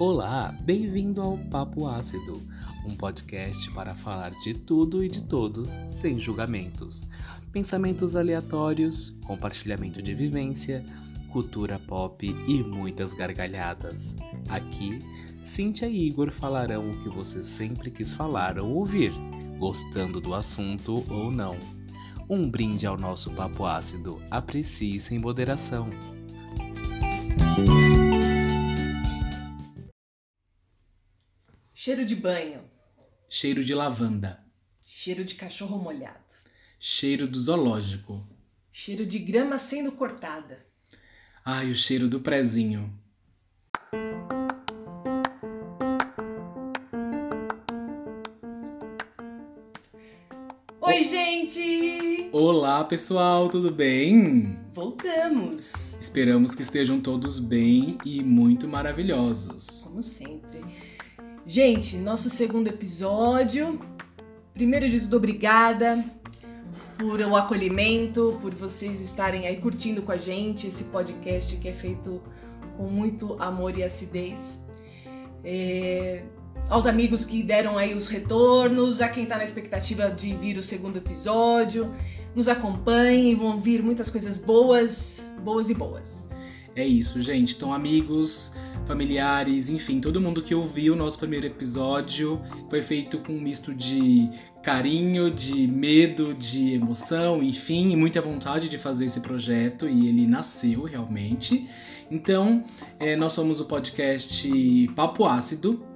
Olá, bem-vindo ao Papo Ácido, um podcast para falar de tudo e de todos sem julgamentos. Pensamentos aleatórios, compartilhamento de vivência, cultura pop e muitas gargalhadas. Aqui, Cíntia e Igor falarão o que você sempre quis falar ou ouvir, gostando do assunto ou não. Um brinde ao nosso papo ácido. Aprecie sem moderação. Cheiro de banho. Cheiro de lavanda. Cheiro de cachorro molhado. Cheiro do zoológico. Cheiro de grama sendo cortada. Ai, o cheiro do prezinho. Oi, gente! Olá, pessoal, tudo bem? Voltamos, Esperamos que estejam todos bem e muito maravilhosos. como sempre. Gente, nosso segundo episódio. Primeiro de tudo, obrigada por o acolhimento, por vocês estarem aí curtindo com a gente esse podcast que é feito com muito amor e acidez. É, aos amigos que deram aí os retornos, a quem tá na expectativa de vir o segundo episódio, nos acompanhem, vão vir muitas coisas boas, boas e boas. É isso, gente. Então, amigos, familiares, enfim, todo mundo que ouviu o nosso primeiro episódio foi feito com um misto de carinho, de medo, de emoção, enfim, e muita vontade de fazer esse projeto e ele nasceu realmente. Então, é, nós somos o podcast Papo Ácido.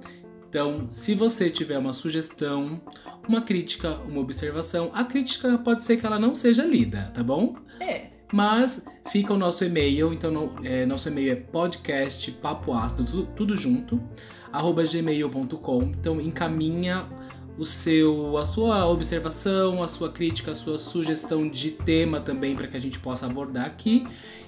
Então, se você tiver uma sugestão, uma crítica, uma observação, a crítica pode ser que ela não seja lida, tá bom? É, Mas fica o nosso e-mail, então é, nosso e-mail é podcastpapoácido, tudo, tudo junto, arroba gmail.com. Então encaminha o seu, a sua observação, a sua crítica, a sua sugestão de tema também para que a gente possa abordar aqui.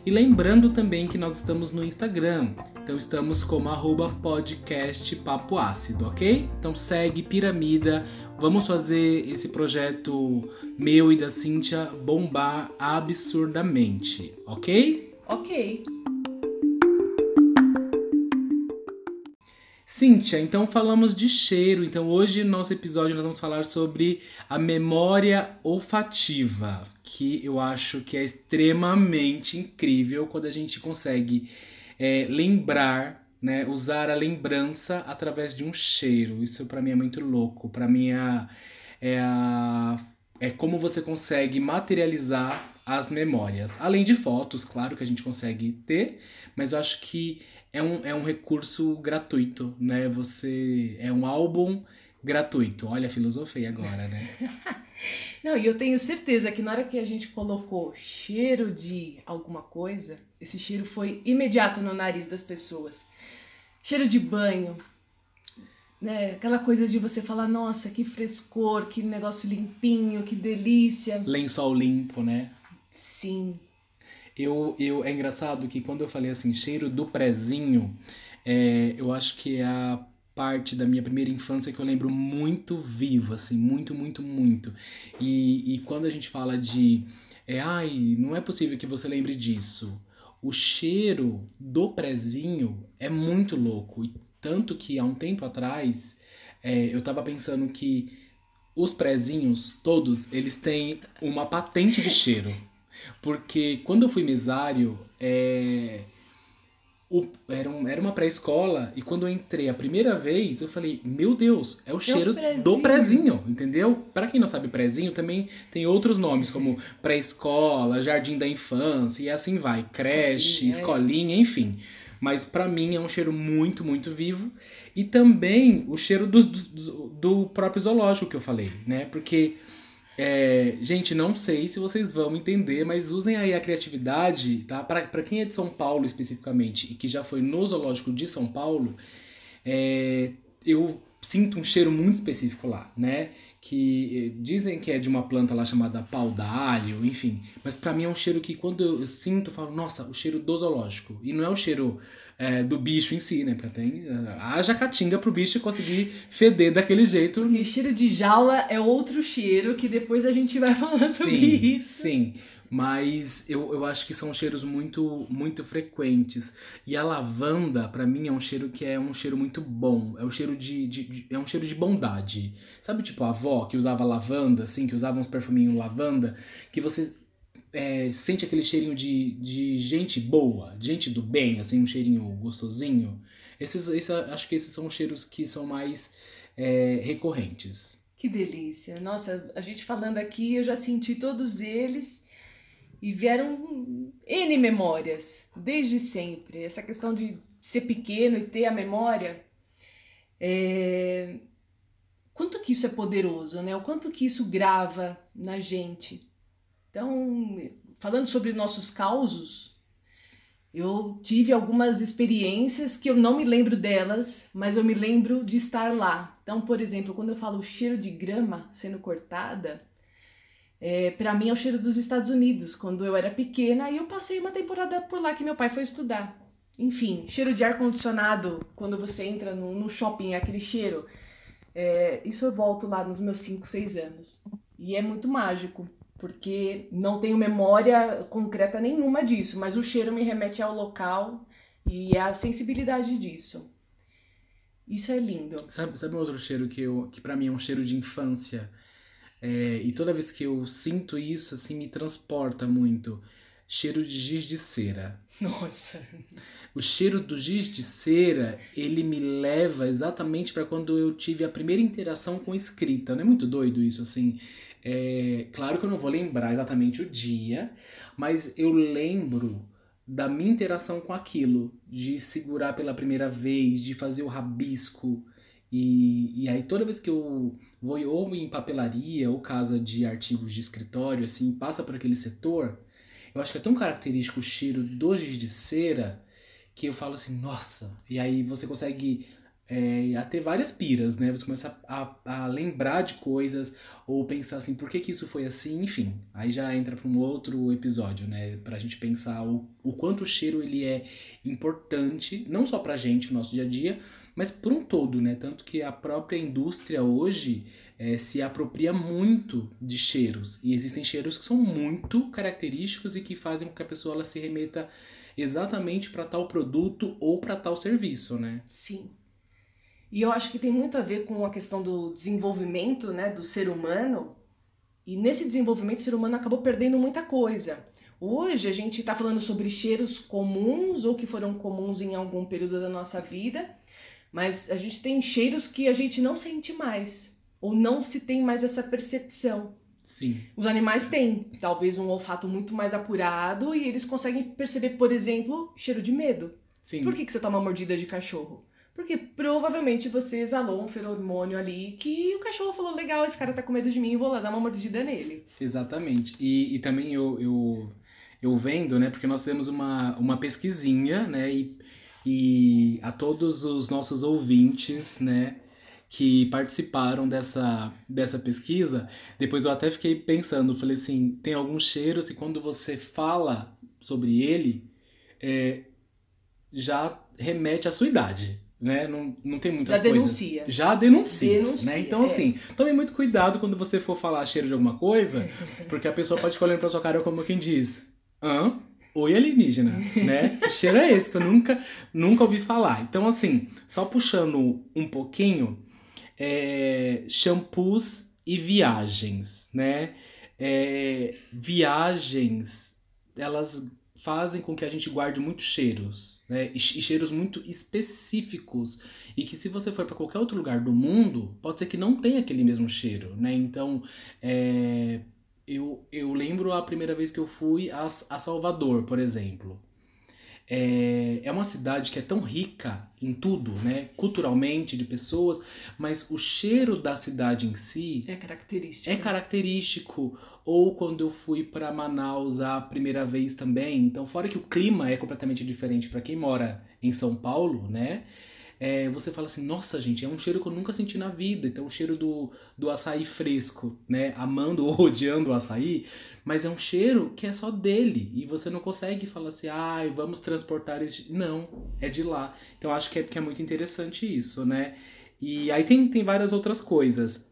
E lembrando também que nós estamos no Instagram, então estamos como arroba podcastpapoácido, ok? Então segue Piramida, vamos fazer esse projeto meu e da Cíntia bombar absurdamente, ok? ok. Cíntia, então falamos de cheiro. Então hoje no nosso episódio nós vamos falar sobre a memória olfativa, que eu acho que é extremamente incrível quando a gente consegue é, lembrar, né, usar a lembrança através de um cheiro. Isso pra mim é muito louco. Pra mim é, é, a- é como você consegue materializar as memórias. Além de fotos, claro que a gente consegue ter, mas eu acho que é um, é um recurso gratuito, né? Você. É um álbum gratuito. Olha, filosofei agora, né? Não, e eu tenho certeza que na hora que a gente colocou cheiro de alguma coisa, esse cheiro foi imediato no nariz das pessoas. Cheiro de banho, né? Aquela coisa de você falar, nossa, que frescor, que negócio limpinho, que delícia. Lençol limpo, né? Sim, Eu, eu, é engraçado que quando eu falei assim, cheiro do prezinho, é, eu acho que é a parte da minha primeira infância que eu lembro muito vivo, assim, muito, muito, muito. E, e quando a gente fala de, é, ai, não é possível que você lembre disso. O cheiro do prezinho é muito louco. E tanto que há um tempo atrás, é, eu tava pensando que os prezinhos, todos, eles têm uma patente de cheiro. Porque quando eu fui mesário, é, o- era, um- era uma pré-escola e quando eu entrei a primeira vez, eu falei, meu Deus, é o cheiro prezinho. do prezinho, entendeu? Pra quem não sabe, prezinho também tem outros nomes, como pré-escola, jardim da infância e assim vai, creche, Escolinha, é. escolinha, enfim. Mas pra mim é um cheiro muito, muito vivo. E também o cheiro dos- dos- do próprio zoológico que eu falei, né? Porque é, gente, não sei se vocês vão entender, mas usem aí a criatividade, tá? Pra quem é de São Paulo especificamente e que já foi no zoológico de São Paulo, é, eu sinto um cheiro muito específico lá, né? Que eh, dizem que é de uma planta lá chamada pau d'alho, enfim. Mas pra mim é um cheiro que quando eu, eu sinto, eu falo, nossa, o cheiro do zoológico. E não é o cheiro eh, do bicho em si, né? Porque tem, eh, haja caatinga pro bicho conseguir feder daquele jeito porque cheiro de jaula é outro cheiro que depois a gente vai falar sobre Sim, isso. sim. Mas eu, eu acho que são cheiros muito muito frequentes. E a lavanda, para mim, é um cheiro que é um cheiro muito bom. É um cheiro de, de, de, é um cheiro de bondade. Sabe, tipo, a avó que usava lavanda, assim, que usava uns perfuminhos lavanda, que você é, sente aquele cheirinho de, de gente boa, gente do bem, assim, um cheirinho gostosinho. Esses, esses, acho que esses são os cheiros que são mais é, recorrentes. Que delícia. Nossa, a gente falando aqui, eu já senti todos eles e vieram N memórias, desde sempre. Essa questão de ser pequeno e ter a memória. É... Quanto que isso é poderoso, né? O quanto que isso grava na gente. Então, falando sobre nossos causos, eu tive algumas experiências que eu não me lembro delas, mas eu me lembro de estar lá. Então, por exemplo, quando eu falo cheiro de grama sendo cortada, é, para mim é o cheiro dos Estados Unidos. Quando eu era pequena, eu passei uma temporada por lá que meu pai foi estudar. Enfim, cheiro de ar condicionado quando você entra no, no shopping, é aquele cheiro. É, isso eu volto lá nos meus 5, 6 anos. E é muito mágico porque não tenho memória concreta nenhuma disso, mas o cheiro me remete ao local e a sensibilidade disso. Isso é lindo. Sabe, sabe um outro cheiro que, que para mim é um cheiro de infância? É, e toda vez que eu sinto isso, assim, me transporta muito. Cheiro de giz de cera. Nossa. O cheiro do giz de cera, ele me leva exatamente para quando eu tive a primeira interação com escrita. Não é muito doido isso, assim? É, claro que eu não vou lembrar exatamente o dia, mas eu lembro da minha interação com aquilo, de segurar pela primeira vez, de fazer o rabisco. E, e aí toda vez que eu vou ou em papelaria ou casa de artigos de escritório, assim, passa por aquele setor, eu acho que é tão característico o cheiro do giz de cera que eu falo assim, nossa, e aí você consegue é, a ter várias piras, né? Você começa a, a, lembrar de coisas ou pensar assim, por que, que isso foi assim? Enfim, aí já entra para um outro episódio, né? Pra gente pensar o, o quanto o cheiro ele é importante, não só pra gente, no nosso dia a dia, mas por um todo, né? Tanto que a própria indústria hoje é, se apropria muito de cheiros. E existem cheiros que são muito característicos e que fazem com que a pessoa ela se remeta exatamente para tal produto ou para tal serviço, né? Sim. E eu acho que tem muito a ver com a questão do desenvolvimento né, do ser humano. E nesse desenvolvimento, o ser humano acabou perdendo muita coisa. Hoje a gente está falando sobre cheiros comuns ou que foram comuns em algum período da nossa vida, mas a gente tem cheiros que a gente não sente mais, ou não se tem mais essa percepção. Sim. Os animais têm, talvez, um olfato muito mais apurado e eles conseguem perceber, por exemplo, cheiro de medo. Sim. Por que, que você toma mordida de cachorro? Porque provavelmente você exalou um feromônio ali que o cachorro falou: legal, esse cara tá com medo de mim, vou lá dar uma mordida nele. Exatamente. E, e também eu, eu, eu vendo, né? Porque nós temos uma, uma pesquisinha, né? E, e a todos os nossos ouvintes, né? que participaram dessa, dessa pesquisa, depois eu até fiquei pensando, falei assim, tem alguns cheiros e quando você fala sobre ele, é, já remete à sua idade né? Não, não tem muitas Já coisas. denuncia. Já denuncia. Denuncia, né? Então, é. assim, tome muito cuidado quando você for falar cheiro de alguma coisa, porque a pessoa pode ficar olhando pra sua cara como quem diz: hã? Oi, alienígena, né? Que cheiro é esse que eu nunca, nunca ouvi falar? Então, assim, só puxando um pouquinho, é, shampoos e viagens, né? É, viagens, elas fazem com que a gente guarde muitos cheiros, né? E cheiros muito específicos e que se você for para qualquer outro lugar do mundo, pode ser que não tenha aquele mesmo cheiro, né? Então, é, eu, eu lembro a primeira vez que eu fui a, a Salvador, por exemplo. É, é uma cidade que é tão rica em tudo, né? Culturalmente, de pessoas, mas o cheiro da cidade em si É característico. é característico. Ou quando eu fui para Manaus a primeira vez também. Então, fora que o clima é completamente diferente para quem mora em São Paulo, né? É, você fala assim, nossa gente, é um cheiro que eu nunca senti na vida. Então, o cheiro do, do açaí fresco, né? Amando ou odiando o açaí, mas é um cheiro que é só dele. E você não consegue falar assim, ai, vamos transportar esse. Não, é de lá. Então, acho que é, que é muito interessante isso, né? E aí tem, tem várias outras coisas.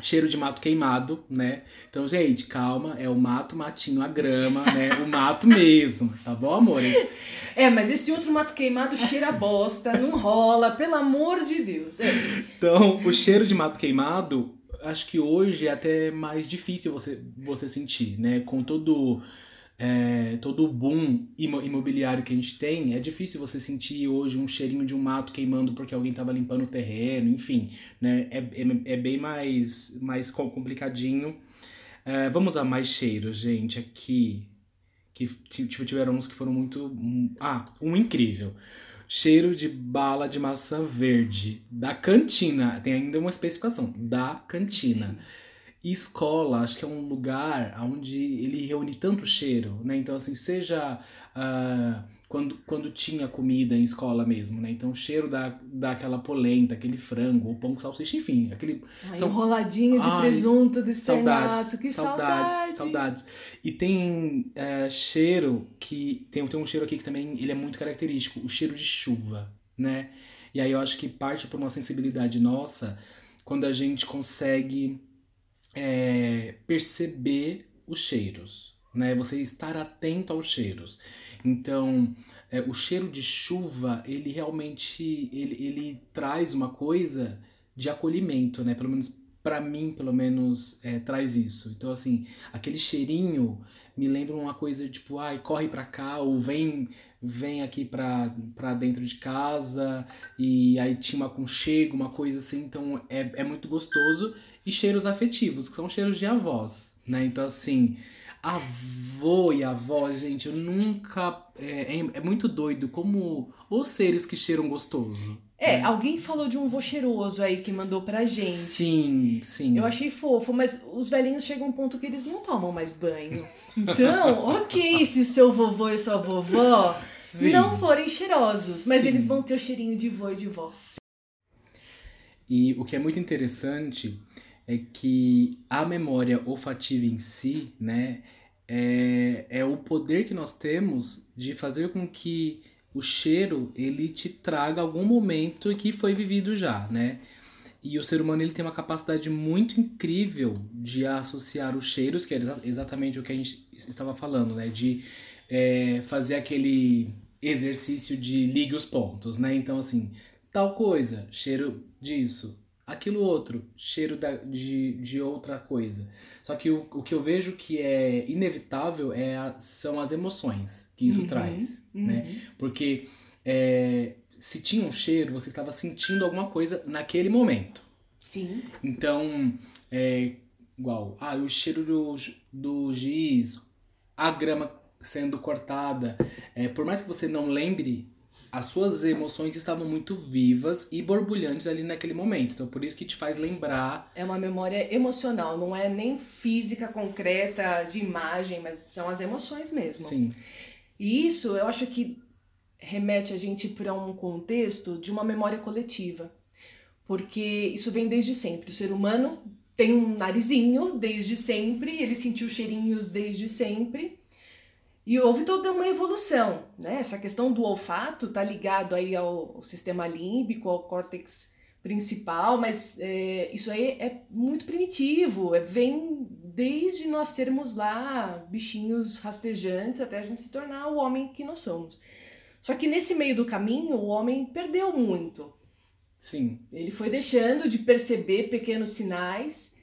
Cheiro de mato queimado, né? Então, gente, calma, é o mato, matinho, a grama, né? O mato mesmo, tá bom, amores? É, mas esse outro mato queimado cheira a bosta, não rola, pelo amor de Deus. É. Então, o cheiro de mato queimado, acho que hoje é até mais difícil você, você sentir, né? Com todo é, todo o boom imobiliário que a gente tem, é difícil você sentir hoje um cheirinho de um mato queimando porque alguém estava limpando o terreno, enfim, né? É, é, é bem mais, mais complicadinho. É, vamos a mais cheiros, gente, aqui. Que tiveram uns que foram muito. Ah, um incrível. Cheiro de bala de maçã verde. Da cantina. Tem ainda uma especificação. Da cantina. E escola, acho que é um lugar onde ele reúne tanto cheiro, né? Então, assim, seja uh, quando, quando tinha comida em escola mesmo, né? Então, o cheiro da, daquela polenta, aquele frango, o pão com salsicha, enfim, aquele... Ai, são... enroladinho de Ai, presunto do saudades, que saudades, saudade. saudades. E tem uh, cheiro que... Tem, tem um cheiro aqui que também ele é muito característico, o cheiro de chuva, né? E aí eu acho que parte por uma sensibilidade nossa quando a gente consegue é, perceber os cheiros, né? Você estar atento aos cheiros. Então, é, o cheiro de chuva, ele realmente ele, ele traz uma coisa de acolhimento, né? Pelo menos para mim, pelo menos, é, traz isso. Então, assim, aquele cheirinho me lembra uma coisa tipo, ai, corre pra cá, ou vem vem aqui pra, pra dentro de casa, e aí tinha um aconchego, uma coisa assim, então é, é muito gostoso e cheiros afetivos, que são cheiros de avós, né? Então, assim, avô e avó, gente, eu nunca. É, é, é muito doido como os seres que cheiram gostoso. É, né? alguém falou de um vô cheiroso aí que mandou pra gente. Sim, sim. Eu achei fofo, mas os velhinhos chegam a um ponto que eles não tomam mais banho. Então, ok, se o seu vovô e sua vovó sim. não forem cheirosos, mas sim. eles vão ter o cheirinho de vô e de vó. E o que é muito interessante é que a memória olfativa em si, né, é, é o poder que nós temos de fazer com que o cheiro ele te traga algum momento que foi vivido já, né? E o ser humano ele tem uma capacidade muito incrível de associar os cheiros, que é exatamente o que a gente estava falando, né? De é, fazer aquele exercício de ligue os pontos, né? Então, assim, tal coisa, cheiro disso, aquilo outro, cheiro da, de, de outra coisa. Só que o, o que eu vejo que é inevitável é a, são as emoções que isso uhum, traz, uhum. né? Porque é, se tinha um cheiro, você estava sentindo alguma coisa naquele momento. Sim. Então, é igual, ah, o cheiro do, do giz, a grama sendo cortada. É, por mais que você não lembre as suas emoções estavam muito vivas e borbulhantes ali naquele momento. Então, por isso que te faz lembrar. É uma memória emocional, não é nem física concreta de imagem, mas são as emoções mesmo. Sim. E isso eu acho que remete a gente para um contexto de uma memória coletiva. Porque isso vem desde sempre. O ser humano tem um narizinho desde sempre, ele sentiu cheirinhos desde sempre. E houve toda uma evolução, né? Essa questão do olfato está ligado aí ao, sistema límbico, ao córtex principal, mas é, isso aí é muito primitivo, é, vem desde nós sermos lá bichinhos rastejantes até a gente se tornar o homem que nós somos. Só que nesse meio do caminho o homem perdeu muito. Sim. Ele foi deixando de perceber pequenos sinais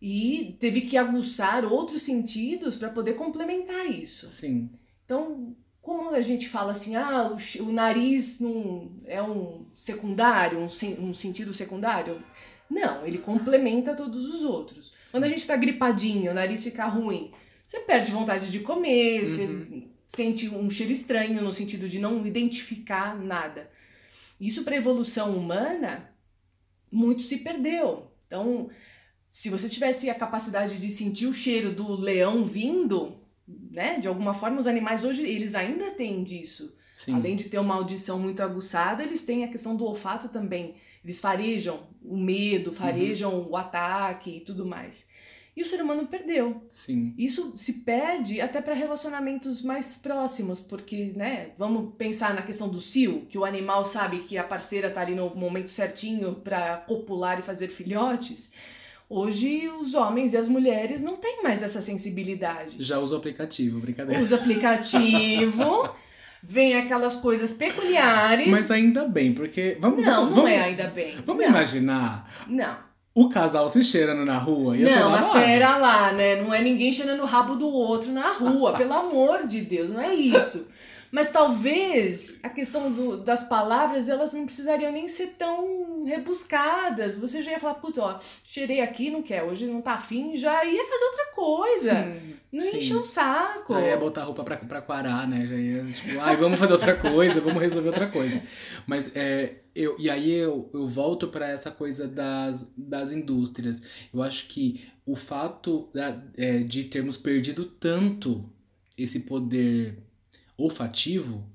e teve que aguçar outros sentidos para poder complementar isso. Sim. Então, como a gente fala assim, ah, o, o nariz não é um secundário, um, um sentido secundário? Não, ele complementa todos os outros. Sim. Quando a gente está gripadinho, o nariz fica ruim, você perde vontade de comer, uhum. você sente um cheiro estranho no sentido de não identificar nada. Isso para a evolução humana, muito se perdeu. Então, se você tivesse a capacidade de sentir o cheiro do leão vindo, né? De alguma forma, os animais hoje, eles ainda têm disso. Sim. Além de ter uma audição muito aguçada, eles têm a questão do olfato também. Eles farejam o medo, farejam uhum. o ataque e tudo mais. E o ser humano perdeu. Sim. Isso se perde até para relacionamentos mais próximos, porque, né, vamos pensar na questão do cio, que o animal sabe que a parceira tá ali no momento certinho para copular e fazer filhotes. Hoje os homens e as mulheres não têm mais essa sensibilidade. Já usa o aplicativo, brincadeira. Usa aplicativo, vem aquelas coisas peculiares. Mas ainda bem, porque. Vamos, não, vamos, não vamos, é ainda bem. Vamos não. imaginar Não. o casal se cheirando na rua. Ser Não, mas pera lá, né? Não é ninguém cheirando o rabo do outro na rua, pelo amor de Deus, não é isso. Mas talvez a questão do- das palavras, elas não precisariam nem ser tão rebuscadas. Você já ia falar, putz, ó, cheirei aqui, não quer, hoje não tá afim, já ia fazer outra coisa. Sim, não ia encher o saco. Já ia botar roupa pra, pra quarar, né? Já ia, tipo, ai, vamos fazer outra coisa, vamos resolver outra coisa. Mas, é, eu, e aí eu, eu volto pra essa coisa das, das indústrias. Eu acho que o fato da- é, de termos perdido tanto esse poder olfativo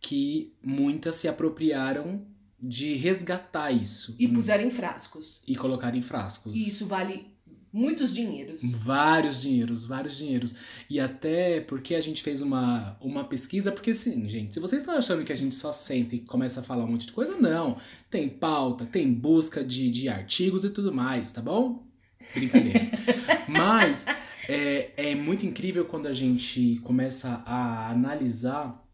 que muitas se apropriaram de resgatar isso E puseram em frascos. e colocar em frascos. E isso vale muitos dinheiros. Vários dinheiros, vários dinheiros. E até porque a gente fez uma, uma pesquisa, porque sim, gente, se vocês estão achando que a gente só senta e começa a falar um monte de coisa, não. Tem pauta, tem busca de, de artigos e tudo mais, tá bom? Brincadeira. Mas é, é muito incrível quando a gente começa a analisar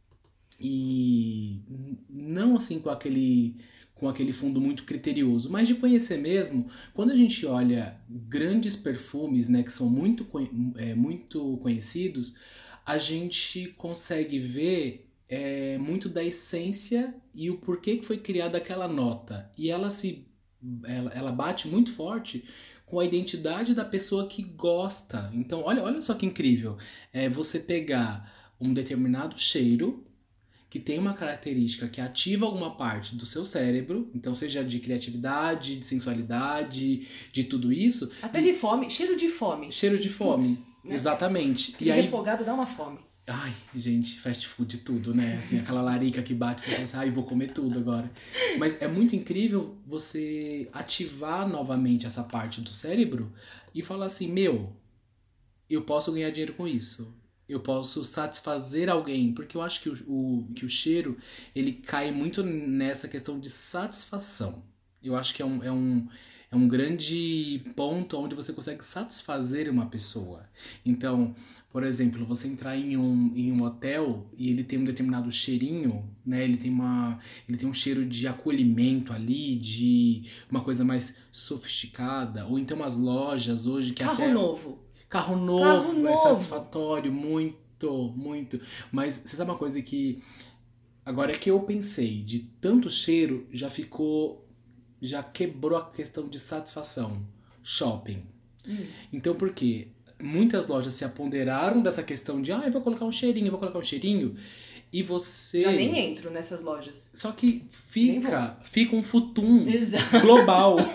e não assim com aquele com aquele fundo muito criterioso, mas de conhecer mesmo. Quando a gente olha grandes perfumes, né, que são muito, é, muito conhecidos, a gente consegue ver é, muito da essência e o porquê que foi criada aquela nota. E ela se ela, ela bate muito forte com a identidade da pessoa que gosta. Então, olha, olha só que incrível. É você pegar um determinado cheiro que tem uma característica que ativa alguma parte do seu cérebro, então seja de criatividade, de sensualidade, de tudo isso, Até de fome, cheiro de fome. cheiro de fome. Putz, né? Exatamente. E E aí refogado dá uma fome. Ai, gente, fast food tudo, né? Assim, aquela larica que bate, você pensa, ai, vou comer tudo agora. Mas é muito incrível você ativar novamente essa parte do cérebro e falar assim, meu, eu posso ganhar dinheiro com isso. Eu posso satisfazer alguém, porque eu acho que o, o- que o cheiro, ele cai muito nessa questão de satisfação. Eu acho que é um, é um, é um grande ponto onde você consegue satisfazer uma pessoa. Então, por exemplo, você entrar em um, em um hotel e ele tem um determinado cheirinho, né? Ele tem, uma, ele tem um cheiro de acolhimento ali, de uma coisa mais sofisticada. Ou então as lojas hoje que Carro até... novo. Carro novo, Carro é novo. satisfatório, muito, muito. Mas você sabe uma coisa que. Agora é que eu pensei, de tanto cheiro, já ficou. Já quebrou a questão de satisfação. Shopping. Hum. Então por quê? Muitas lojas se aponderaram dessa questão de, ah, eu vou colocar um cheirinho, eu vou colocar um cheirinho. E você. Já nem entro nessas lojas. Só que fica, fica um futum Exato. global.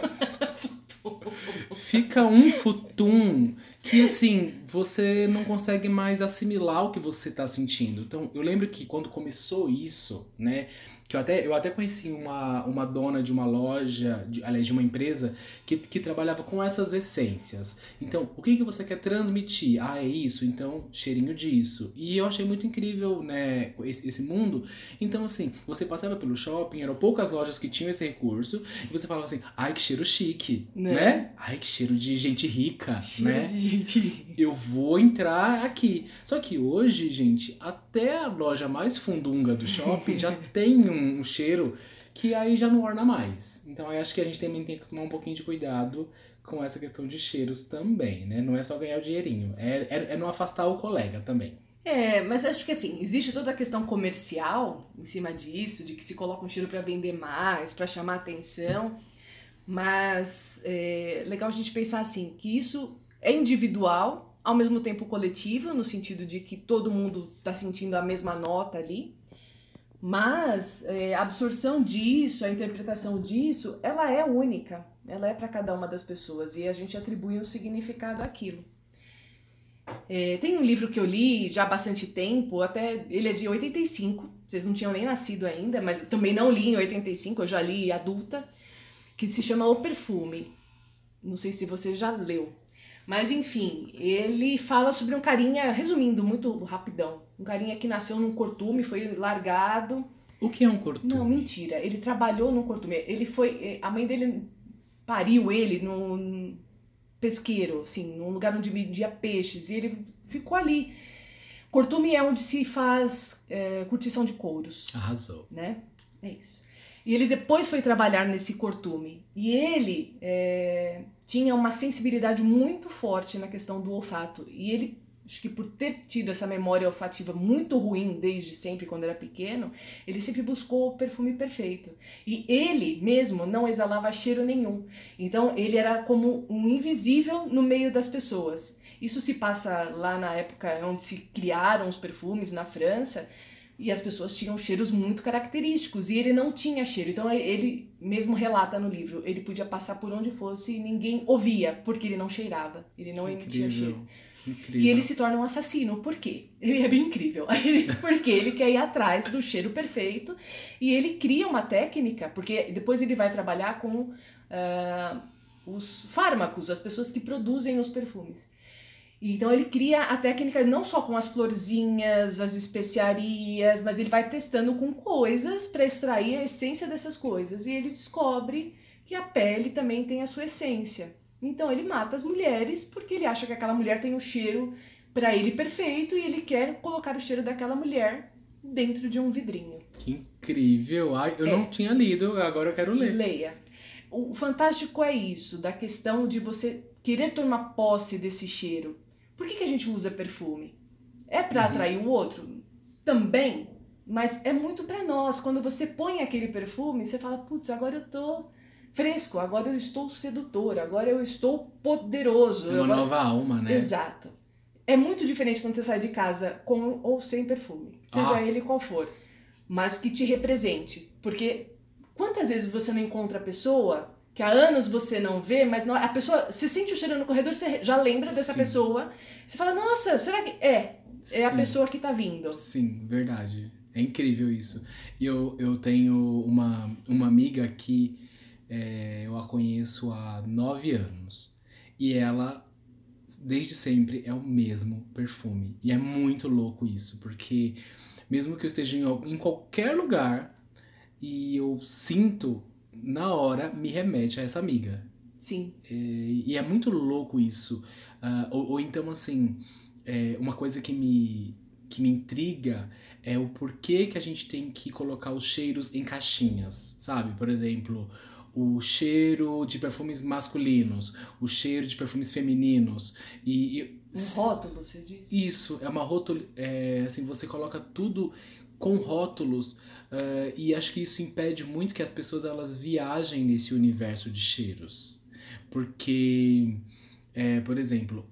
Fica um futum que assim, você não consegue mais assimilar o que você tá sentindo. Então, eu lembro que quando começou isso, né, que eu até, eu até conheci uma, uma dona de uma loja, de, aliás, de uma empresa, que, que trabalhava com essas essências. Então, o que, que você quer transmitir? Ah, é isso? Então, cheirinho disso. E eu achei muito incrível, né, esse, esse mundo. Então, assim, você passava pelo shopping, eram poucas lojas que tinham esse recurso, e você falava assim, ai, que cheiro chique, Né? né? Ai, que cheiro de gente rica, Cheiro né? de gente. eu vou entrar aqui. Só que hoje, gente, até a loja mais fundunga do shopping já tem um, um cheiro que aí já não orna mais. Então eu acho que a gente também tem que tomar um pouquinho de cuidado com essa questão de cheiros também, né? Não é só ganhar o dinheirinho, é, é, é não afastar o colega também. É, mas acho que assim, existe toda a questão comercial em cima disso, de que se coloca um cheiro pra vender mais, pra chamar atenção. Mas é legal a gente pensar assim, que isso é individual, ao mesmo tempo coletivo, no sentido de que todo mundo tá sentindo a mesma nota ali. Mas é, a absorção disso, a interpretação disso, ela é única. Ela é para cada uma das pessoas e a gente atribui um significado àquilo. É, tem um livro que eu li já há bastante tempo, até ele é de 85, vocês não tinham nem nascido ainda, mas também não li em 85, eu já li adulta, que se chama O Perfume. Não sei se você já leu. Mas enfim, ele fala sobre um carinha, resumindo muito rapidão, um carinha que nasceu num cortume, foi largado. O que é um cortume? Não, mentira, ele trabalhou num cortume. Ele foi, a mãe dele pariu ele no pesqueiro, assim, num lugar onde vendia peixes, e ele ficou ali. Cortume é onde se faz é, curtição de couros, Arrasou. né? É isso. E ele depois foi trabalhar nesse cortume. E ele é, tinha uma sensibilidade muito forte na questão do olfato. E ele, acho que por ter tido essa memória olfativa muito ruim desde sempre, quando era pequeno, ele sempre buscou o perfume perfeito. E ele mesmo não exalava cheiro nenhum. Então ele era como um invisível no meio das pessoas. Isso se passa lá na época onde se criaram os perfumes na França. E as pessoas tinham cheiros muito característicos e ele não tinha cheiro. Então ele mesmo relata no livro, ele podia passar por onde fosse e ninguém ouvia, porque ele não cheirava, ele não emitia cheiro. Incrível. E ele se torna um assassino. Por quê? Ele é bem incrível. Porque ele quer ir atrás do cheiro perfeito e ele cria uma técnica, porque depois ele vai trabalhar com ah, os fármacos, as pessoas que produzem os perfumes. Então ele cria a técnica não só com as florzinhas, as especiarias, mas ele vai testando com coisas para extrair a essência dessas coisas. E ele descobre que a pele também tem a sua essência. Então ele mata as mulheres porque ele acha que aquela mulher tem o cheiro para ele perfeito e ele quer colocar o cheiro daquela mulher dentro de um vidrinho. Que incrível. Ai, eu É. não tinha lido, agora eu quero ler. Leia. O fantástico é isso, da questão de você querer tomar posse desse cheiro. Por que, que a gente usa perfume? É pra Uhum. atrair o outro? Também. Mas é muito pra nós. Quando você põe aquele perfume, você fala, putz, agora eu tô fresco, agora eu estou sedutor, agora eu estou poderoso. É uma agora... nova alma, né? Exato. É muito diferente quando você sai de casa com ou sem perfume, seja Ah. ele qual for, mas que te represente. Porque quantas vezes você não encontra a pessoa que há anos você não vê, mas não- a pessoa, você sente o cheiro no corredor, você já lembra dessa Sim. pessoa, você fala, nossa, será que é? É a Sim. pessoa que tá vindo. Sim, verdade. É incrível isso. Eu, eu tenho uma, uma amiga que é, eu a conheço há nove anos. E ela, desde sempre, é o mesmo perfume. E é muito louco isso, porque mesmo que eu esteja em, em qualquer lugar e eu sinto, na hora, me remete a essa amiga. Sim, É, e é muito louco isso. Ah, ou, ou então, assim, é, uma coisa que me, que me intriga é o porquê que a gente tem que colocar os cheiros em caixinhas, sabe? Por exemplo, o cheiro de perfumes masculinos, o cheiro de perfumes femininos. E, e- um rótulo, você disse. isso, é uma rótulo. É, assim, você coloca tudo com rótulos. Eh, e acho que isso impede muito que as pessoas elas viajem nesse universo de cheiros. Porque, é, por exemplo,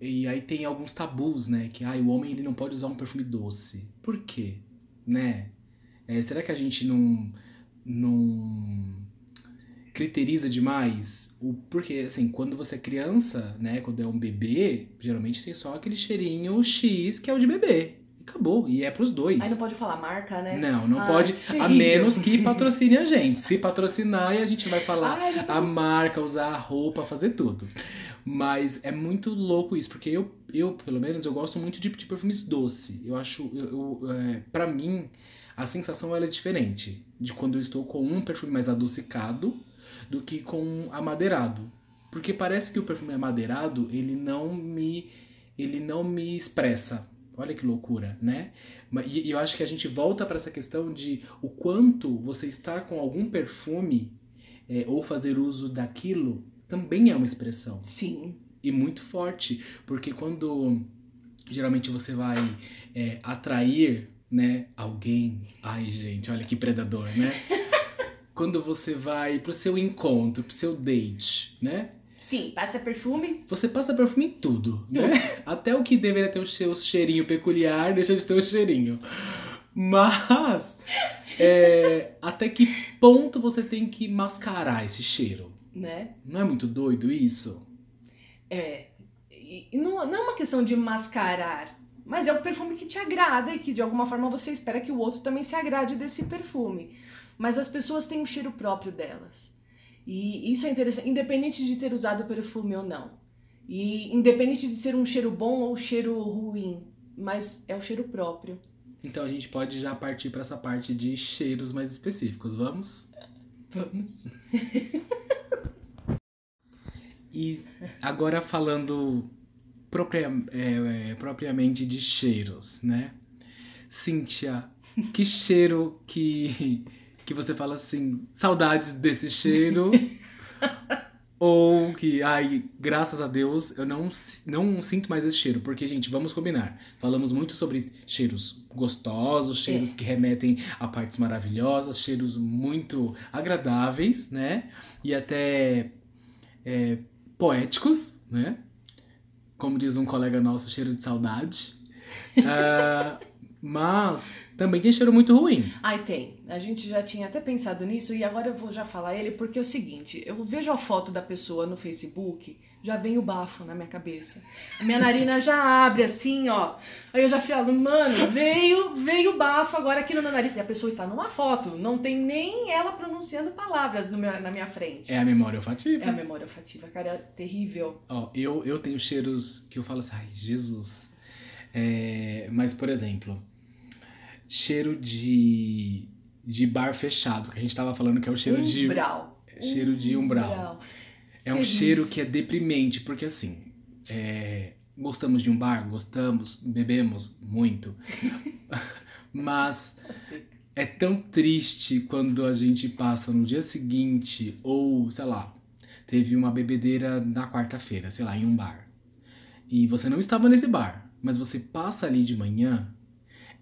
e aí tem alguns tabus, né? Que ah, o homem ele não pode usar um perfume doce. Por quê? Né? É, será que a gente não, não criteriza demais? O, porque, assim, quando você é criança, né? Quando é um bebê, geralmente tem só aquele cheirinho X que é o de bebê. E acabou. E é pros dois. Aí não pode falar marca, né? Não, não Ai, pode. A menos que patrocine a gente. Se patrocinar, a gente vai falar Ai, tô- a marca, usar a roupa, fazer tudo. Mas é muito louco isso, porque eu, eu pelo menos, eu gosto muito de, de perfumes doce. Eu acho, eu, eu, é, pra mim, a sensação ela é diferente de quando eu estou com um perfume mais adocicado do que com um amadeirado. Porque parece que o perfume amadeirado, ele não me, ele não me expressa. Olha que loucura, né? E e eu acho que a gente volta para essa questão de o quanto você estar com algum perfume é, ou fazer uso daquilo também é uma expressão Sim. e muito forte, porque quando geralmente você vai é, atrair, né, alguém, ai gente, olha que predador, né? quando você vai pro seu encontro, pro seu date, né? Sim, passa perfume. Você passa perfume em tudo, né? Até o que deveria ter o seu cheirinho peculiar deixa de ter o cheirinho. Mas é, até que ponto você tem que mascarar esse cheiro? né? Não é muito doido isso? É. E não, não é uma questão de mascarar, mas é um perfume que te agrada e que de alguma forma você espera que o outro também se agrade desse perfume. Mas as pessoas têm um cheiro próprio delas. E isso é interessante, independente de ter usado perfume ou não. E independente de ser um cheiro bom ou cheiro ruim, mas é o cheiro próprio. Então a gente pode já partir para essa parte de cheiros mais específicos, vamos? Vamos. E agora falando propria, é, é, propriamente de cheiros, né? Cíntia, que cheiro que, que você fala assim, saudades desse cheiro? Ou que, ai, graças a Deus, eu não, não sinto mais esse cheiro. Porque, gente, vamos combinar. Falamos muito sobre cheiros gostosos, cheiros é. que remetem a partes maravilhosas, cheiros muito agradáveis, né? E até é, poéticos, né? Como diz um colega nosso, cheiro de saudade. uh, Mas também tem cheiro muito ruim. Ai, tem. A gente já tinha até pensado nisso e agora eu vou já falar ele porque é o seguinte: eu vejo a foto da pessoa no Facebook, já vem o bafo na minha cabeça. A minha narina já abre assim, ó. Aí eu já falo, mano, veio, veio o bafo agora aqui no meu nariz. E a pessoa está numa foto, não tem nem ela pronunciando palavras meu, na minha frente. É a memória olfativa. É a memória olfativa, cara, é terrível. Ó, eu, eu tenho cheiros que eu falo assim, ai, Jesus. É, mas, por exemplo, cheiro de, de bar fechado, que a gente tava falando que é o cheiro umbral. de. Cheiro de umbral. umbral. É um cheiro que é deprimente, porque assim. É, gostamos de um bar? Gostamos, bebemos muito. Mas tá é tão triste quando a gente passa no dia seguinte, ou sei lá, teve uma bebedeira na quarta-feira, sei lá, em um bar. E você não estava nesse bar, mas você passa ali de manhã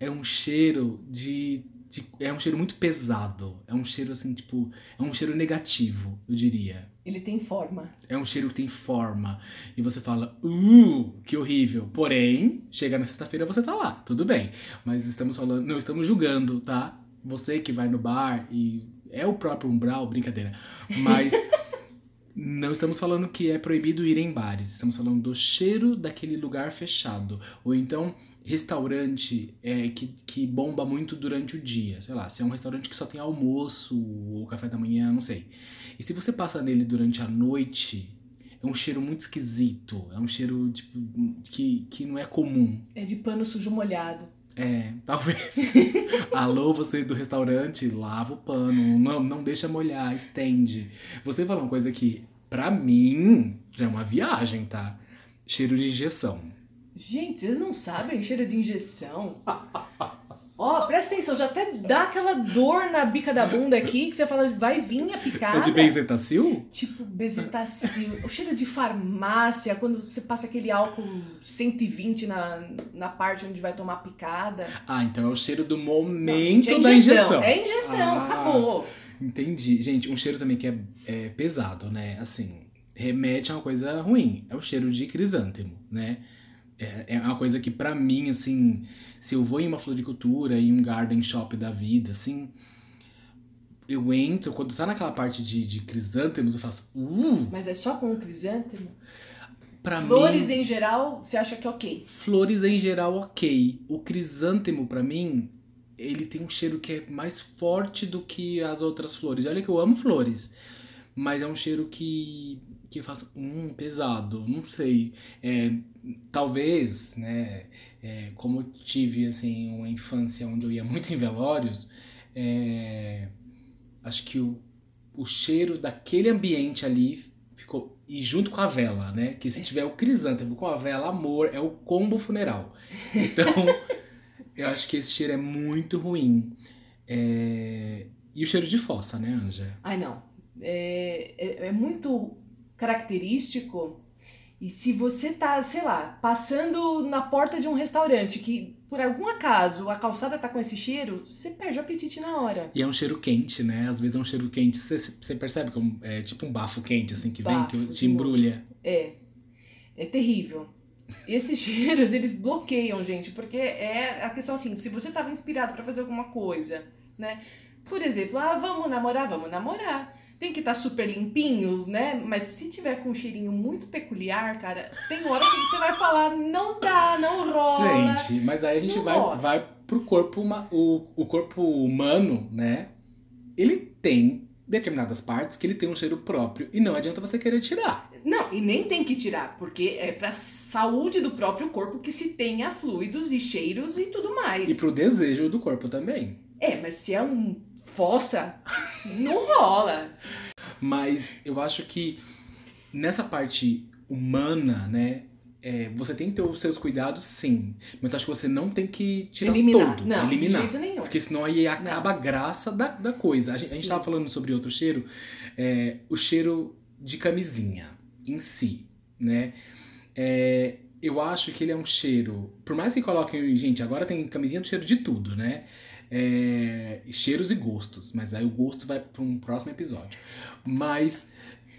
é um cheiro de, de, É um cheiro muito pesado. É um cheiro assim, tipo. É um cheiro negativo, eu diria. Ele tem forma. É um cheiro que tem forma. E você fala, uh, que horrível. Porém, chega na sexta-feira você tá lá, tudo bem. Mas estamos falando. Não estamos julgando, tá? Você que vai no bar e. É o próprio umbral, brincadeira. Mas. Não estamos falando que é proibido ir em bares, estamos falando do cheiro daquele lugar fechado. Ou então, restaurante é, que, que bomba muito durante o dia. Sei lá, se é um restaurante que só tem almoço ou café da manhã, não sei. E se você passa nele durante a noite, é um cheiro muito esquisito. É um cheiro, tipo, que, que não é comum. É de pano sujo molhado. É, talvez. Alô, você do restaurante, lava o pano. Não, não deixa molhar, estende. Você falou uma coisa que, pra mim, já é uma viagem, tá? Cheiro de injeção. Gente, vocês não sabem cheiro de injeção? Ó, oh, presta atenção, já até dá aquela dor na bica da bunda aqui, que você fala, vai vir a picada. É de benzetacil? Tipo, benzetacil. o cheiro de farmácia, quando você passa aquele álcool 120 na, na parte onde vai tomar picada. Ah, então é o cheiro do momento Não, gente, é injeção. da injeção. É injeção, ah, acabou. Entendi. Gente, um cheiro também que é, é pesado, né? Assim, remete a uma coisa ruim. É o cheiro de crisântemo, né? É, é uma coisa que para mim, assim, se eu vou em uma floricultura, em um garden shop da vida, assim, eu entro, quando tá naquela parte de, de crisântemos, eu faço, uh! Mas é só com o crisântemo? Pra flores mim, em geral, você acha que é ok? Flores em geral, ok. O crisântemo, para mim, ele tem um cheiro que é mais forte do que as outras flores. E olha que eu amo flores, mas é um cheiro que que eu faço, hum, pesado, não sei. É, talvez, né, é, como eu tive, assim, uma infância onde eu ia muito em velórios, é, acho que o, o cheiro daquele ambiente ali ficou, e junto com a vela, né, que se tiver o crisântemo com a vela, amor, é o combo funeral. Então, eu acho que esse cheiro é muito ruim. É, e o cheiro de fossa, né, Anja? Ai, não. É, é, é muito característico. E se você tá, sei lá, passando na porta de um restaurante que por algum acaso a calçada tá com esse cheiro, você perde o apetite na hora. E é um cheiro quente, né? Às vezes é um cheiro quente. Você, você percebe como é tipo um bafo quente, assim, que bafo, vem, que te embrulha. É. É terrível. Esses cheiros, eles bloqueiam, gente, porque é a questão assim, se você tava inspirado para fazer alguma coisa, né? Por exemplo, ah, vamos namorar, vamos namorar tem que estar tá super limpinho, né? Mas se tiver com um cheirinho muito peculiar, cara, tem hora que você vai falar, não dá, não rola. Gente, mas aí a gente vai, vai pro corpo, uma, o, o corpo humano, né? Ele tem determinadas partes que ele tem um cheiro próprio e não adianta você querer tirar. Não, e nem tem que tirar, porque é pra saúde do próprio corpo que se tenha fluidos e cheiros e tudo mais. E pro desejo do corpo também. É, mas se é um fossa, não rola. Mas eu acho que nessa parte humana, né? É, você tem que ter os seus cuidados, sim. Mas acho que você não tem que tirar Eliminar. todo. Não, de eliminar. jeito nenhum. Porque senão aí acaba a graça da, da coisa. A gente, a gente tava falando sobre outro cheiro. é, o cheiro de camisinha em si, né? É, eu acho que ele é um cheiro. Por mais que coloquem. Gente, agora tem camisinha do cheiro de tudo, né? É, cheiros e gostos. Mas aí o gosto vai para um próximo episódio. Mas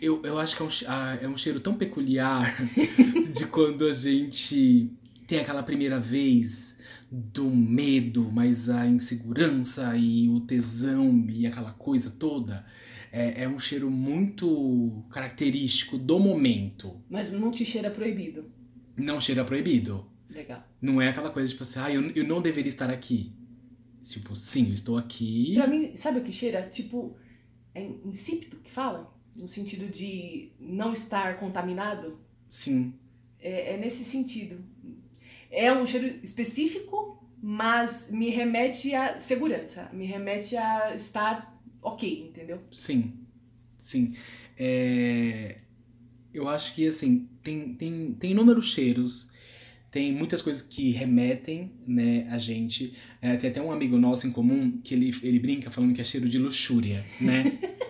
eu, eu acho que é um, ah, é um cheiro tão peculiar de quando a gente tem aquela primeira vez do medo, mas a insegurança e o tesão e aquela coisa toda. É, é um cheiro muito característico do momento. Mas não te cheira proibido. Não cheira proibido. Legal. Não é aquela coisa tipo assim, ah, eu, eu não deveria estar aqui. Tipo, sim, eu estou aqui. Pra mim, sabe o que cheira? Tipo, é insípido que fala? No sentido de não estar contaminado. Sim, É, é nesse sentido. É um cheiro específico, mas me remete à segurança. Me remete a estar ok, entendeu? sim, sim. É, eu acho que, assim, tem, tem, tem inúmeros cheiros, tem muitas coisas que remetem, né, a gente. É, tem até um amigo nosso em comum que ele, ele brinca falando que é cheiro de luxúria, né?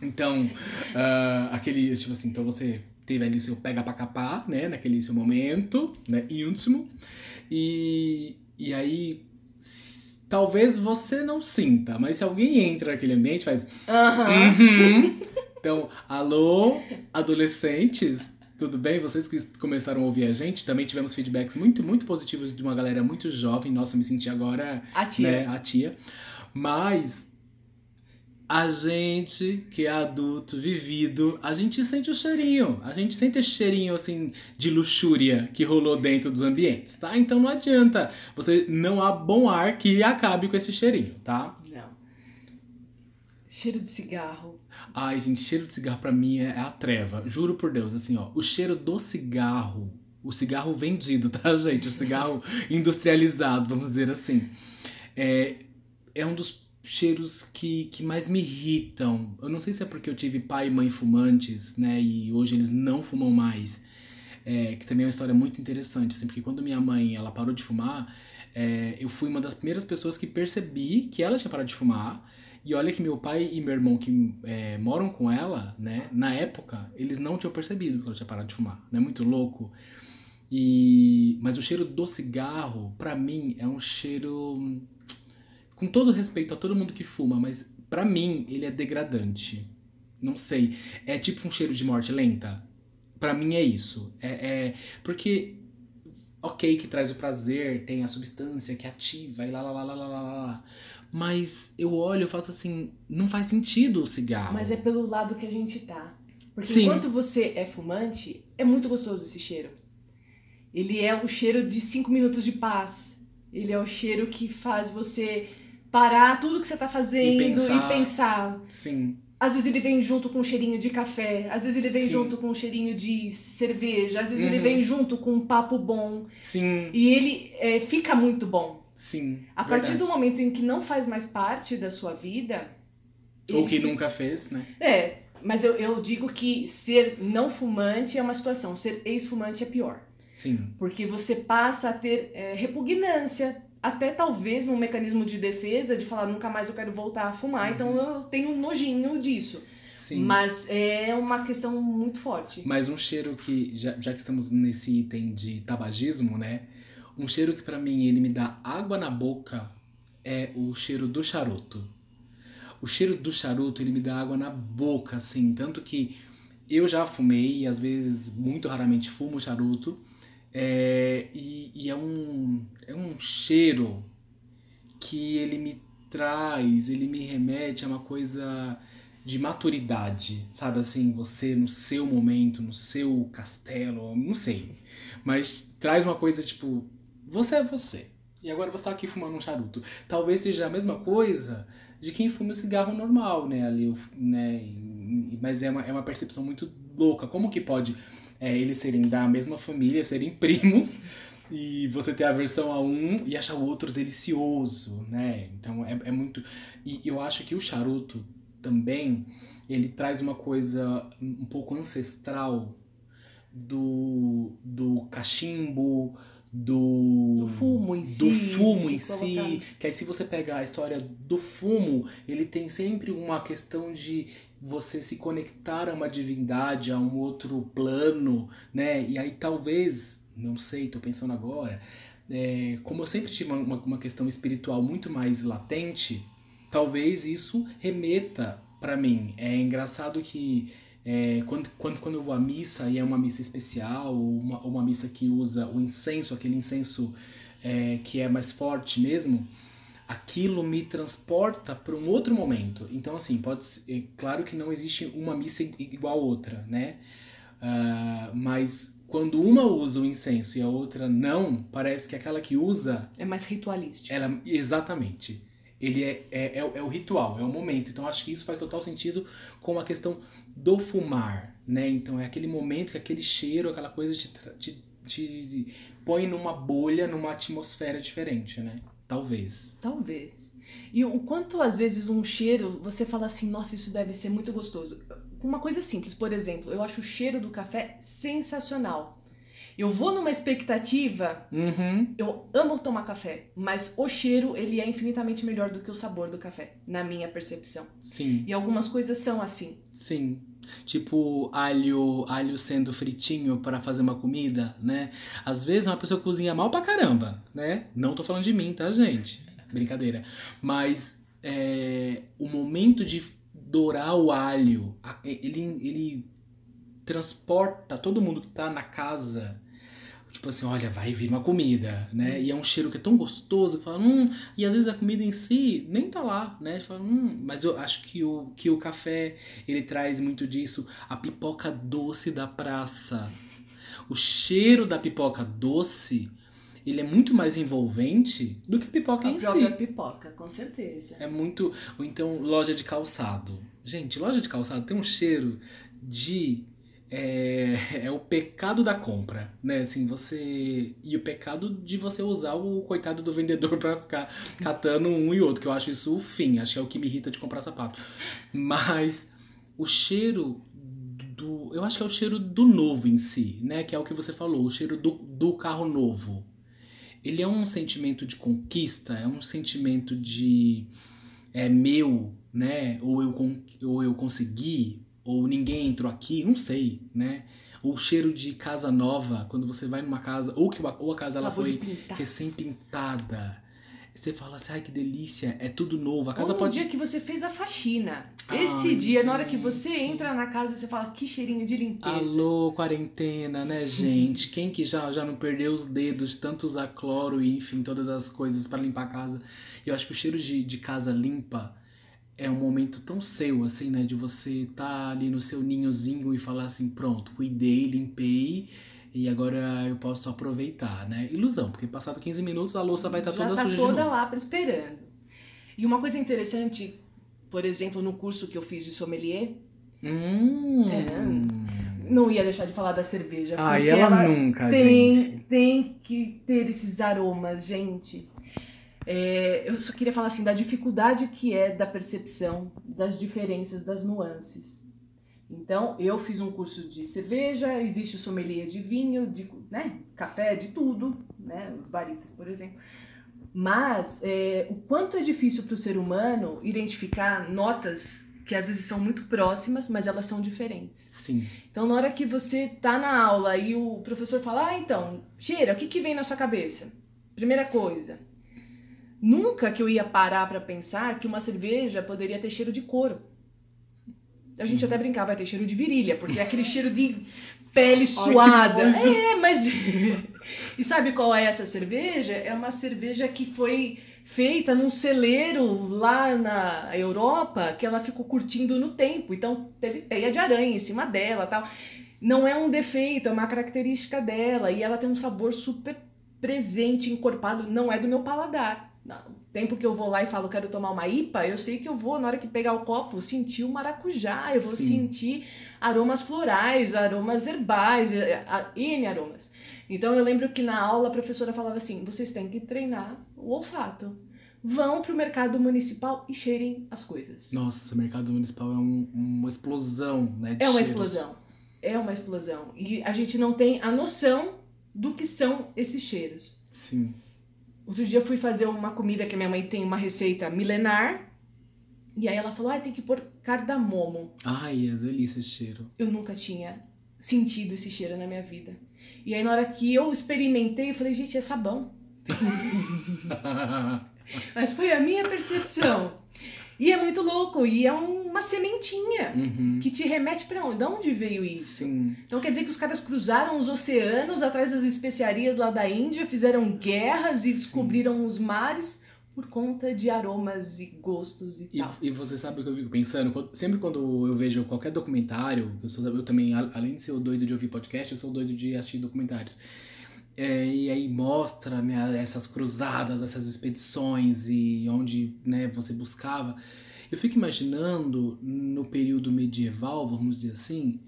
Então, ah, aquele, tipo assim, então você teve ali o seu pega pra capar, né, naquele seu momento, né, íntimo, e, e aí, talvez você não sinta, mas se alguém entra naquele ambiente, faz. Uhum. Então, alô, adolescentes, tudo bem? Vocês que começaram a ouvir a gente, também tivemos feedbacks muito, muito positivos de uma galera muito jovem. Nossa, me senti agora, A tia. né, a tia. Mas a gente que é adulto, vivido, a gente sente o cheirinho. A gente sente esse cheirinho, assim, de luxúria que rolou dentro dos ambientes, tá? Então não adianta. Você não há bom ar que acabe com esse cheirinho, tá? Não. Cheiro de cigarro. Ai, gente, cheiro de cigarro pra mim é, é a treva. Juro por Deus, assim, ó. O cheiro do cigarro, o cigarro vendido, tá, gente? O cigarro industrializado, vamos dizer assim. É, é um dos cheiros que, que mais me irritam. Eu não sei se é porque eu tive pai e mãe fumantes, né? E hoje eles não fumam mais. É, que também é uma história muito interessante, assim, porque quando minha mãe ela parou de fumar, é, eu fui uma das primeiras pessoas que percebi que ela tinha parado de fumar. E olha que meu pai e meu irmão que é, moram com ela, né, na época, eles não tinham percebido que ela tinha parado de fumar. Não é muito louco? E mas o cheiro do cigarro, pra mim, é um cheiro com todo respeito a todo mundo que fuma, mas pra mim ele é degradante. Não sei, é tipo um cheiro de morte lenta. Pra mim é isso. É, é porque ok que traz o prazer, tem a substância que ativa e lá lá lá lá lá lá lá. Mas eu olho e faço assim, não faz sentido o cigarro. Mas é pelo lado que a gente tá. Porque Sim. enquanto você é fumante, é muito gostoso esse cheiro. Ele é o cheiro de cinco minutos de paz. Ele é o cheiro que faz você parar tudo que você tá fazendo e pensar. pensar. Sim, Às vezes ele vem junto com um cheirinho de café, às vezes ele vem Sim. junto com um cheirinho de cerveja, às vezes ele Uhum. vem junto com um papo bom. sim, E ele é, fica muito bom. sim. A partir verdade. do momento em que não faz mais parte da sua vida. Ou ele que se- nunca fez, né? É, mas eu, eu digo que ser não fumante é uma situação, ser ex-fumante é pior. Sim. Porque você passa a ter é, repugnância, até talvez um mecanismo de defesa de falar nunca mais eu quero voltar a fumar, então eu tenho um nojinho disso. Sim. Mas é uma questão muito forte. Mas um cheiro que, já, já que estamos nesse item de tabagismo, né? Um cheiro que pra mim ele me dá água na boca é o cheiro do charuto. O cheiro do charuto ele me dá água na boca, assim. Tanto que eu já fumei, e às vezes, muito raramente, fumo charuto. É, e e é, um, é um cheiro que ele me traz, ele me remete a uma coisa de maturidade, sabe assim, você no seu momento, no seu castelo, não sei. Mas traz uma coisa tipo, você é você. E agora você tá aqui fumando um charuto. Talvez seja a mesma coisa de quem fuma o cigarro normal, né? Ali, né? Mas é uma, é uma percepção muito louca. Como que pode é, eles serem da mesma família, serem primos, e você ter aversão a um e achar o outro delicioso, né? Então é, é muito. E eu acho que o charuto também ele traz uma coisa um pouco ancestral do, do cachimbo, do, do fumo em si. Do fumo em si. Que aí, se você pegar a história do fumo, ele tem sempre uma questão de você se conectar a uma divindade, a um outro plano, né? E aí talvez, não sei, tô pensando agora, é, como eu sempre tive uma, uma questão espiritual muito mais latente, talvez isso remeta para mim. É engraçado que é, quando, quando, quando eu vou à missa e é uma missa especial, ou uma, uma missa que usa o incenso, aquele incenso é, que é mais forte mesmo, aquilo me transporta para um outro momento. Então, assim, pode ser, é claro que não existe uma missa igual a outra, né? Uh, mas quando uma usa o incenso e a outra não, parece que aquela que usa. É mais ritualística. Ela, exatamente ele é, é, é, é, o ritual, é o momento. Então acho que isso faz total sentido com a questão do fumar, né? Então é aquele momento que aquele cheiro, aquela coisa te, te, te põe numa bolha, numa atmosfera diferente, né? Talvez. Talvez. E o quanto às vezes um cheiro, você fala assim, nossa, isso deve ser muito gostoso. Uma coisa simples, por exemplo, eu acho o cheiro do café sensacional. Eu vou numa expectativa. Uhum. Eu amo tomar café, mas o cheiro ele é infinitamente melhor do que o sabor do café, na minha percepção. Sim. E algumas coisas são assim. Sim. Tipo alho, alho sendo fritinho para fazer uma comida, né? Às vezes uma pessoa cozinha mal pra caramba, né? Não tô falando de mim, tá, gente? Brincadeira. Mas é, o momento de dourar o alho, ele, ele transporta todo mundo que tá na casa Tipo assim, olha, vai vir uma comida, né? E é um cheiro que é tão gostoso, fala, hum, e às vezes a comida em si nem tá lá, né? Fala, hum, mas eu acho que o, que o café, ele traz muito disso, a pipoca doce da praça. O cheiro da pipoca doce, ele é muito mais envolvente do que a pipoca a em si. A própria pipoca, com certeza. É muito, ou então loja de calçado. Gente, loja de calçado tem um cheiro de é, é o pecado da compra, né? Assim, você. E o pecado de você usar o coitado do vendedor para ficar catando um e outro, que eu acho isso o fim, acho que é o que me irrita de comprar sapato. Mas o cheiro do. Eu acho que é o cheiro do novo em si, né? Que é o que você falou, o cheiro do, do carro novo. Ele é um sentimento de conquista, é um sentimento de. É meu, né? Ou eu, ou eu consegui, ou ninguém entrou aqui, não sei, né? O cheiro de casa nova, quando você vai numa casa, ou que ou a casa ela foi recém-pintada. Você fala assim, ai que delícia, é tudo novo. A casa ou pode. dia que você fez a faxina. Esse dia, gente, na hora que você entra na casa, você fala, que cheirinho de limpeza. Alô, quarentena, né, gente? Quem que já, já não perdeu os dedos, tanto usar cloro e, enfim, todas as coisas para limpar a casa. Eu acho que o cheiro de, de casa limpa é um momento tão seu, assim, né? De você estar tá ali no seu ninhozinho e falar assim, pronto, cuidei, limpei e agora eu posso aproveitar, né? Ilusão, porque passado 15 minutos a louça vai estar tá toda tá suja toda de novo. lá esperando. E uma coisa interessante, por exemplo, no curso que eu fiz de sommelier... Hum... É, não ia deixar de falar da cerveja. Ah, e ela, ela nunca, tem, gente. Tem que ter esses aromas, gente. É, eu só queria falar assim da dificuldade que é da percepção das diferenças, das nuances. Então, eu fiz um curso de cerveja, existe o sommelier de vinho, de né, café, de tudo, né, os baristas, por exemplo. Mas é, o quanto é difícil para o ser humano identificar notas que às vezes são muito próximas, mas elas são diferentes. Sim. Então, na hora que você tá na aula e o professor fala, ah, então, cheira, o que, que vem na sua cabeça? Primeira coisa, Nunca que eu ia parar para pensar que uma cerveja poderia ter cheiro de couro. A gente até brincava, vai ter cheiro de virilha, porque é aquele cheiro de pele suada. é, mas. e sabe qual é essa cerveja? É uma cerveja que foi feita num celeiro lá na Europa, que ela ficou curtindo no tempo. Então teve teia de aranha em cima dela tal. Não é um defeito, é uma característica dela. E ela tem um sabor super presente, encorpado, não é do meu paladar tempo que eu vou lá e falo, quero tomar uma IPA, eu sei que eu vou, na hora que pegar o copo, sentir o maracujá, eu vou Sim. sentir aromas florais, aromas herbais, N aromas. Então eu lembro que na aula a professora falava assim: vocês têm que treinar o olfato. vão pro mercado municipal e cheirem as coisas. Nossa, mercado municipal é um- uma explosão, né? É uma cheiros. explosão. É uma explosão. E a gente não tem a noção do que são esses cheiros. Sim. Outro dia eu fui fazer uma comida que a minha mãe tem uma receita milenar. E aí ela falou: ah, tem que pôr cardamomo. Ai, é delícia esse cheiro. Eu nunca tinha sentido esse cheiro na minha vida. E aí na hora que eu experimentei, eu falei: gente, é sabão. Mas foi a minha percepção. E é muito louco. E é uma sementinha Uhum. que te remete pra onde? De onde veio isso? Sim. Então quer dizer que os caras cruzaram os oceanos atrás das especiarias lá da Índia, fizeram guerras e Sim. descobriram os mares por conta de aromas e gostos e E, tal. e você sabe o que eu fico pensando? Sempre quando eu vejo qualquer documentário, eu, sou, eu também, além de ser doido de ouvir podcast, eu sou doido de assistir documentários. É, e aí mostra né, essas cruzadas, essas expedições e onde né, você buscava. Eu fico imaginando no período medieval, vamos dizer assim,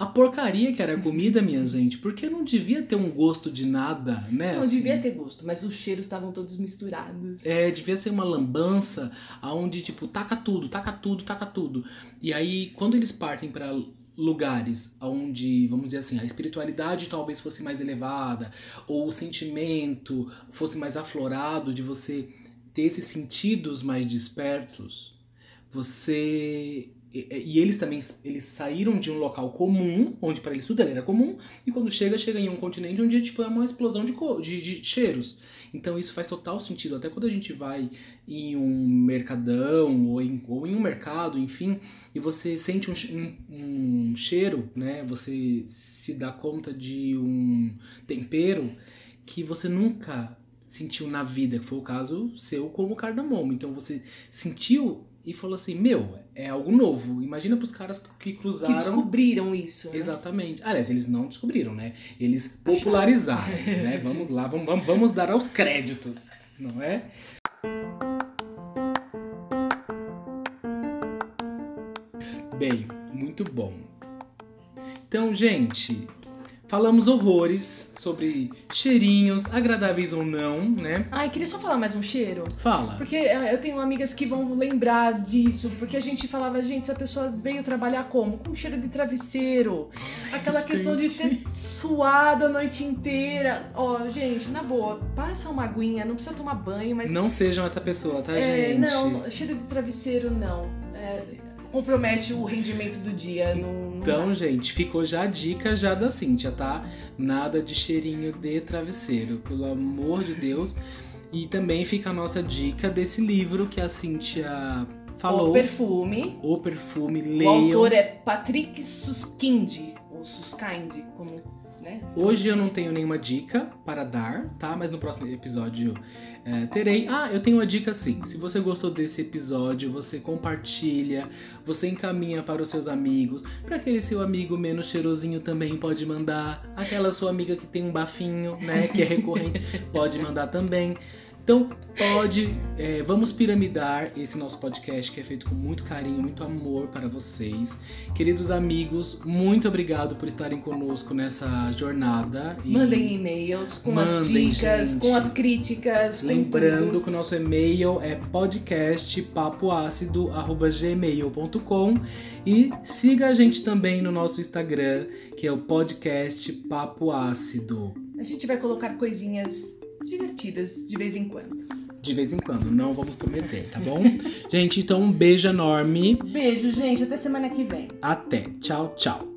a porcaria que era a comida, minha gente, porque não devia ter um gosto de nada, né? Não assim. devia ter gosto, mas os cheiros estavam todos misturados. É, devia ser uma lambança aonde tipo taca tudo, taca tudo, taca tudo. E aí quando eles partem para lugares onde, vamos dizer assim, a espiritualidade talvez fosse mais elevada ou o sentimento fosse mais aflorado de você ter esses sentidos mais despertos, você e, eles também eles saíram de um local comum, onde para eles tudo era comum, e quando chega, chega em um continente onde tipo, é uma explosão de, de, de cheiros. Então isso faz total sentido. Até quando a gente vai em um mercadão ou em, ou em um mercado, enfim, e você sente um, um, um cheiro, né? Você se dá conta de um tempero que você nunca sentiu na vida, que foi o caso seu com o cardamomo. Então você sentiu e falou assim: Meu, é algo novo. Imagina pros caras que Que cruzaram. descobriram isso. né? Exatamente. Aliás, eles não descobriram, né? Eles popularizaram, né? Vamos lá, vamos, vamos, vamos dar aos créditos, não é? Bem, muito bom. Então, gente, falamos horrores sobre cheirinhos, agradáveis ou não, né? Ai, queria só falar mais um cheiro. Fala. Porque é, eu tenho amigas que vão lembrar disso, porque a gente falava, gente, essa pessoa veio trabalhar como? Com cheiro de travesseiro. Aquela questão de ter suado a noite inteira. Ó, gente, na boa, passa uma aguinha, não precisa tomar banho, mas. Não sejam essa pessoa, tá, é, gente? não, cheiro de travesseiro não. É, compromete o rendimento do dia. Não, Então, gente, ficou já a dica já da Cíntia, tá? Nada de cheirinho de travesseiro, pelo amor de Deus. E também fica a nossa dica desse livro que a Cíntia falou. O perfume. O perfume, O leiam. autor é Patrick Suskind, ou Suskind, como, né? Hoje eu não tenho nenhuma dica para dar, tá? Mas no próximo episódio é, terei. Ah, eu tenho uma dica sim. Se você gostou desse episódio, você compartilha, você encaminha para os seus amigos. Para aquele seu amigo menos cheirosinho também pode mandar. Aquela sua amiga que tem um bafinho, né? Que é recorrente, pode mandar também. Então, pode, é, vamos piramidar esse nosso podcast que é feito com muito carinho, muito amor para vocês. Queridos amigos, muito obrigado por estarem conosco nessa jornada. E Mandem e-mails com as Mandem, dicas, gente. com as críticas, Lembrando que o nosso e-mail é podcastpapoácido.gmail.com e siga a gente também no nosso Instagram, que é o podcast Papo Ácido. A gente vai colocar coisinhas divertidas de vez em quando. De vez em quando, não vamos prometer, tá bom? gente, então um beijo enorme. Beijo, gente. Até semana que vem. Até. Tchau, tchau.